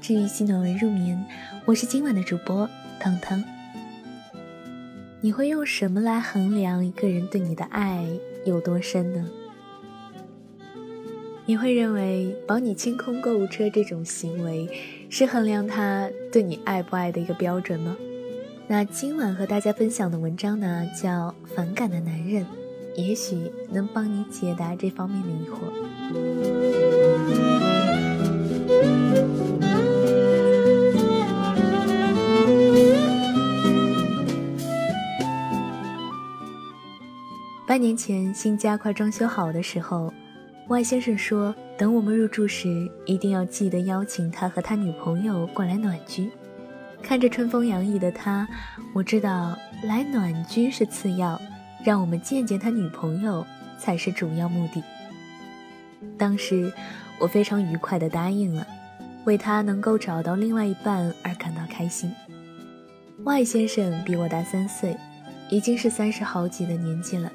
治愈系暖文入眠，我是今晚的主播糖糖。你会用什么来衡量一个人对你的爱有多深呢？你会认为保你清空购物车这种行为是衡量他对你爱不爱的一个标准吗？那今晚和大家分享的文章呢，叫《反感的男人》，也许能帮你解答这方面的疑惑。年前，新家快装修好的时候。外先生说：“等我们入住时，一定要记得邀请他和他女朋友过来暖居。”看着春风洋溢的他，我知道来暖居是次要，让我们见见他女朋友才是主要目的。当时我非常愉快地答应了，为他能够找到另外一半而感到开心。外先生比我大三岁，已经是三十好几的年纪了，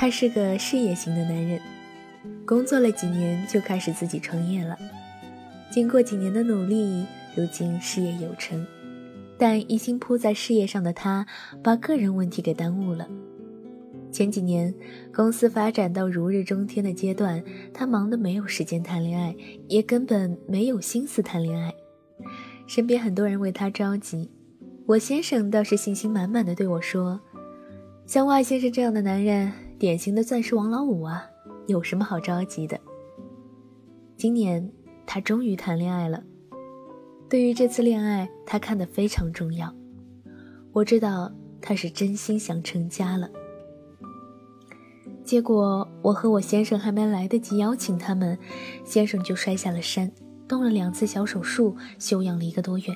他是个事业型的男人。工作了几年，就开始自己创业了。经过几年的努力，如今事业有成，但一心扑在事业上的他，把个人问题给耽误了。前几年，公司发展到如日中天的阶段，他忙得没有时间谈恋爱，也根本没有心思谈恋爱。身边很多人为他着急，我先生倒是信心满满的对我说：“像外先生这样的男人，典型的钻石王老五啊。”有什么好着急的？今年他终于谈恋爱了。对于这次恋爱，他看得非常重要。我知道他是真心想成家了。结果我和我先生还没来得及邀请他们，先生就摔下了山，动了两次小手术，休养了一个多月。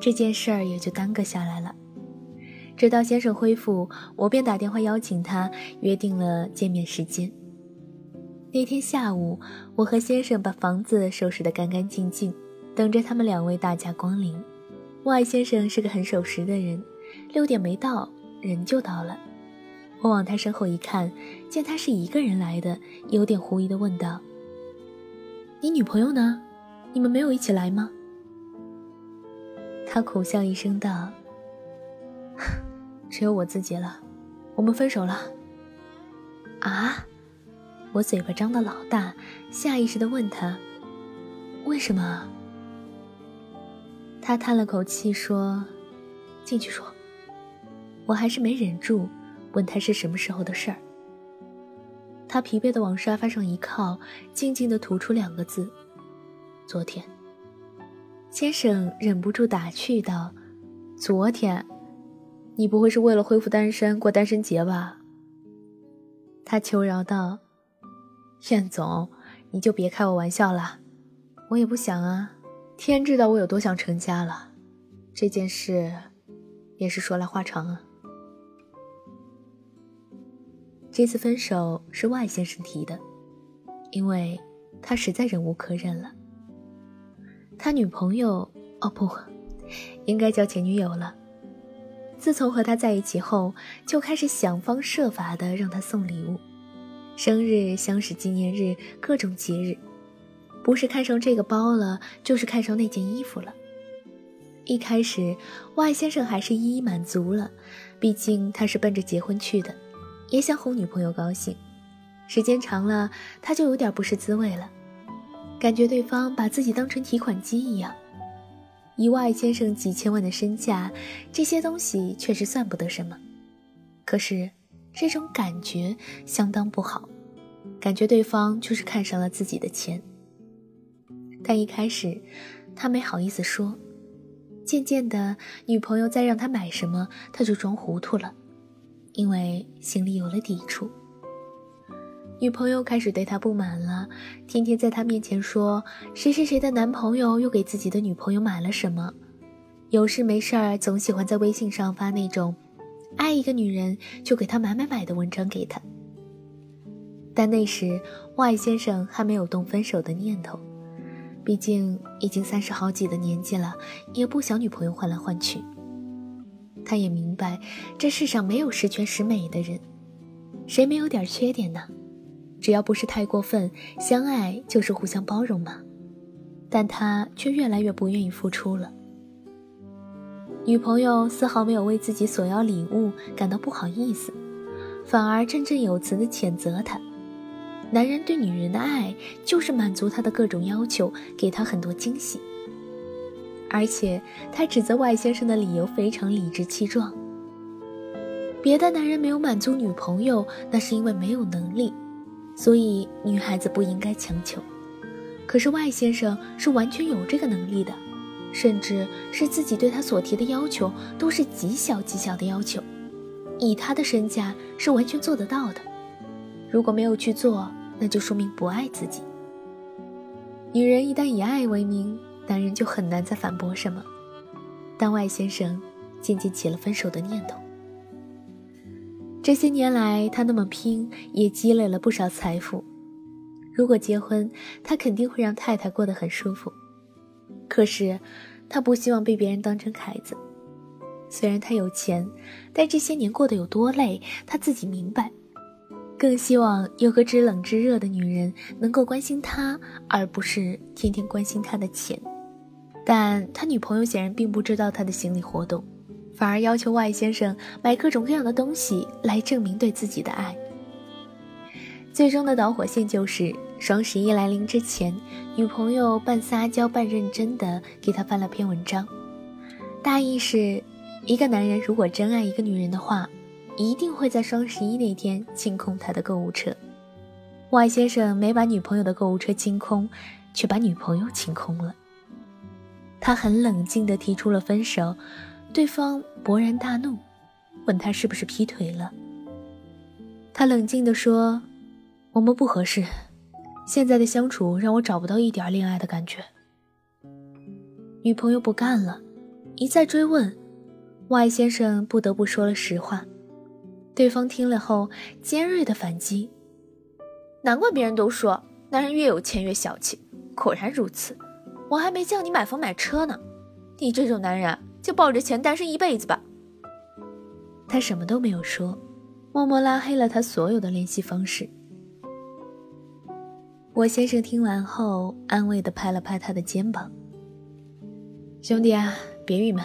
这件事儿也就耽搁下来了。直到先生恢复，我便打电话邀请他，约定了见面时间。那天下午，我和先生把房子收拾得干干净净，等着他们两位大驾光临。外先生是个很守时的人，六点没到，人就到了。我往他身后一看，见他是一个人来的，有点狐疑地问道：“你女朋友呢？你们没有一起来吗？”他苦笑一声道：“只有我自己了，我们分手了。”啊？我嘴巴张得老大，下意识地问他：“为什么？”他叹了口气说：“进去说。”我还是没忍住，问他是什么时候的事儿。他疲惫地往沙发上一靠，静静地吐出两个字：“昨天。”先生忍不住打趣道：“昨天，你不会是为了恢复单身过单身节吧？”他求饶道。燕总，你就别开我玩笑了，我也不想啊。天知道我有多想成家了，这件事也是说来话长啊。这次分手是外先生提的，因为他实在忍无可忍了。他女朋友哦不，应该叫前女友了。自从和他在一起后，就开始想方设法的让他送礼物。生日、相识纪念日、各种节日，不是看上这个包了，就是看上那件衣服了。一开始，外先生还是一一满足了，毕竟他是奔着结婚去的，也想哄女朋友高兴。时间长了，他就有点不是滋味了，感觉对方把自己当成提款机一样。以外先生几千万的身价，这些东西确实算不得什么，可是。这种感觉相当不好，感觉对方就是看上了自己的钱。但一开始，他没好意思说，渐渐的，女朋友再让他买什么，他就装糊涂了，因为心里有了抵触。女朋友开始对他不满了，天天在他面前说谁谁谁的男朋友又给自己的女朋友买了什么，有事没事儿总喜欢在微信上发那种。爱一个女人就给她买买买的文章给她，但那时外先生还没有动分手的念头，毕竟已经三十好几的年纪了，也不想女朋友换来换去。他也明白这世上没有十全十美的人，谁没有点缺点呢？只要不是太过分，相爱就是互相包容嘛。但他却越来越不愿意付出了。女朋友丝毫没有为自己索要礼物感到不好意思，反而振振有词地谴责他。男人对女人的爱就是满足她的各种要求，给她很多惊喜。而且他指责外先生的理由非常理直气壮。别的男人没有满足女朋友，那是因为没有能力，所以女孩子不应该强求。可是外先生是完全有这个能力的。甚至是自己对他所提的要求都是极小极小的要求，以他的身价是完全做得到的。如果没有去做，那就说明不爱自己。女人一旦以爱为名，男人就很难再反驳什么。但外先生渐渐起了分手的念头。这些年来，他那么拼，也积累了不少财富。如果结婚，他肯定会让太太过得很舒服。可是，他不希望被别人当成凯子。虽然他有钱，但这些年过得有多累，他自己明白。更希望有个知冷知热的女人能够关心他，而不是天天关心他的钱。但他女朋友显然并不知道他的心理活动，反而要求外先生买各种各样的东西来证明对自己的爱。最终的导火线就是双十一来临之前，女朋友半撒娇半认真的给他发了篇文章，大意是：一个男人如果真爱一个女人的话，一定会在双十一那天清空他的购物车。外先生没把女朋友的购物车清空，却把女朋友清空了。他很冷静的提出了分手，对方勃然大怒，问他是不是劈腿了。他冷静的说。我们不合适，现在的相处让我找不到一点恋爱的感觉。女朋友不干了，一再追问，，Y 先生不得不说了实话。对方听了后尖锐的反击：“难怪别人都说男人越有钱越小气，果然如此。我还没叫你买房买车呢，你这种男人就抱着钱单身一辈子吧。”他什么都没有说，默默拉黑了他所有的联系方式。我先生听完后，安慰地拍了拍他的肩膀：“兄弟啊，别郁闷，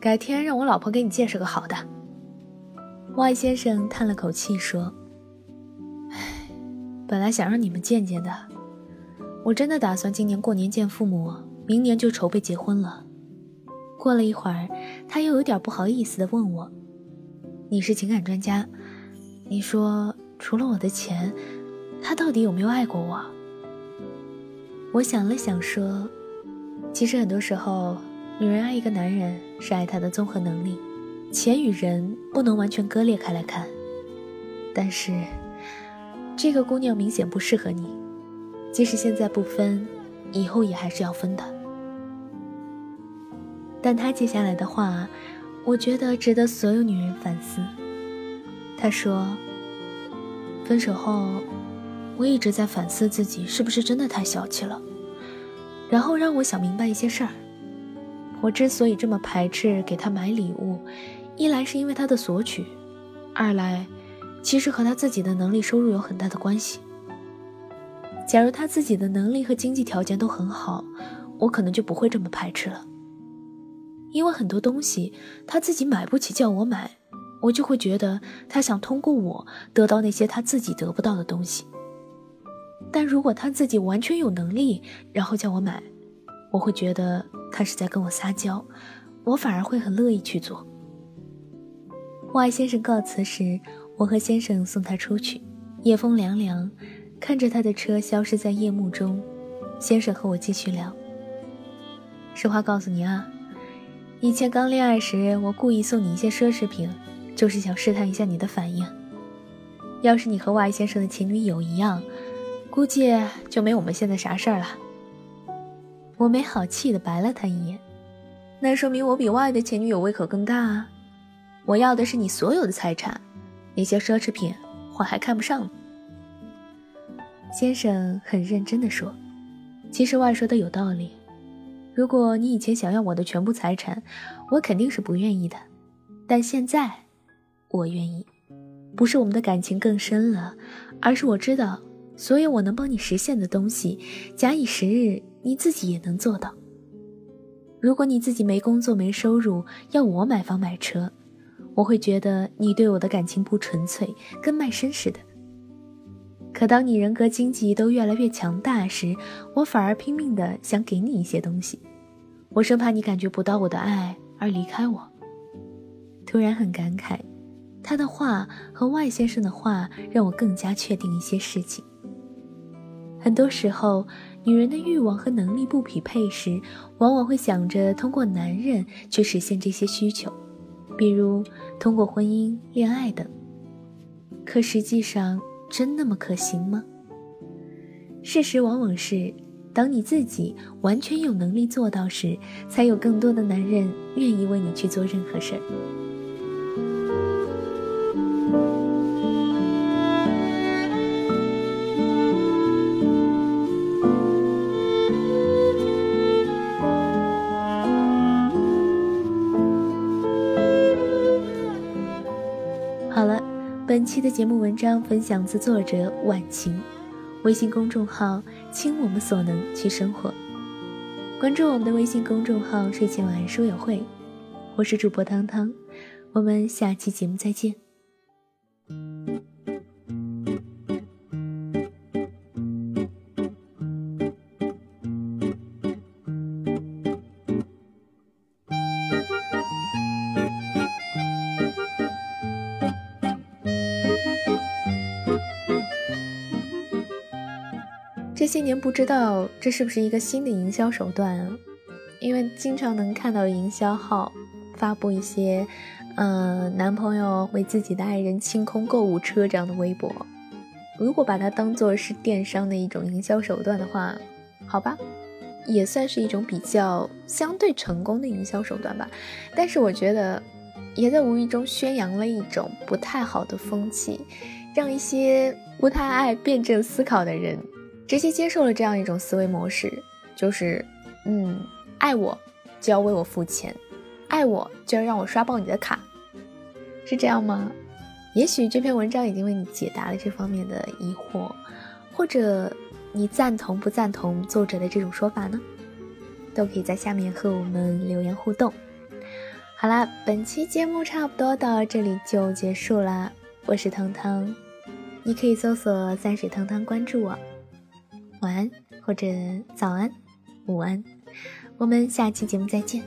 改天让我老婆给你介绍个好的。”外先生叹了口气说：“唉，本来想让你们见见的，我真的打算今年过年见父母，明年就筹备结婚了。”过了一会儿，他又有点不好意思地问我：“你是情感专家，你说除了我的钱，他到底有没有爱过我？”我想了想，说：“其实很多时候，女人爱一个男人是爱他的综合能力，钱与人不能完全割裂开来看。但是，这个姑娘明显不适合你，即使现在不分，以后也还是要分的。”但他接下来的话，我觉得值得所有女人反思。他说：“分手后。”我一直在反思自己是不是真的太小气了，然后让我想明白一些事儿。我之所以这么排斥给他买礼物，一来是因为他的索取，二来其实和他自己的能力收入有很大的关系。假如他自己的能力和经济条件都很好，我可能就不会这么排斥了。因为很多东西他自己买不起，叫我买，我就会觉得他想通过我得到那些他自己得不到的东西。但如果他自己完全有能力，然后叫我买，我会觉得他是在跟我撒娇，我反而会很乐意去做。外先生告辞时，我和先生送他出去，夜风凉凉，看着他的车消失在夜幕中，先生和我继续聊。实话告诉你啊，以前刚恋爱时，我故意送你一些奢侈品，就是想试探一下你的反应。要是你和外先生的前女友一样。估计就没我们现在啥事儿了。我没好气的白了他一眼，那说明我比外的前女友胃口更大啊！我要的是你所有的财产，那些奢侈品我还看不上。先生很认真的说：“其实外说的有道理，如果你以前想要我的全部财产，我肯定是不愿意的，但现在我愿意，不是我们的感情更深了，而是我知道。”所有我能帮你实现的东西，假以时日，你自己也能做到。如果你自己没工作没收入，要我买房买车，我会觉得你对我的感情不纯粹，跟卖身似的。可当你人格经济都越来越强大时，我反而拼命的想给你一些东西，我生怕你感觉不到我的爱而离开我。突然很感慨，他的话和外先生的话让我更加确定一些事情。很多时候，女人的欲望和能力不匹配时，往往会想着通过男人去实现这些需求，比如通过婚姻、恋爱等。可实际上，真那么可行吗？事实往往是，当你自己完全有能力做到时，才有更多的男人愿意为你去做任何事儿。本期的节目文章分享自作者晚晴，微信公众号“倾我们所能去生活”。关注我们的微信公众号“睡前晚安书友会”，我是主播汤汤，我们下期节目再见。些年不知道这是不是一个新的营销手段啊？因为经常能看到营销号发布一些，嗯，男朋友为自己的爱人清空购物车这样的微博。如果把它当做是电商的一种营销手段的话，好吧，也算是一种比较相对成功的营销手段吧。但是我觉得，也在无意中宣扬了一种不太好的风气，让一些不太爱辩证思考的人。直接接受了这样一种思维模式，就是，嗯，爱我就要为我付钱，爱我就要让我刷爆你的卡，是这样吗？也许这篇文章已经为你解答了这方面的疑惑，或者你赞同不赞同作者的这种说法呢？都可以在下面和我们留言互动。好啦，本期节目差不多到这里就结束啦，我是汤汤，你可以搜索“三水汤汤”关注我。晚安，或者早安，午安，我们下期节目再见。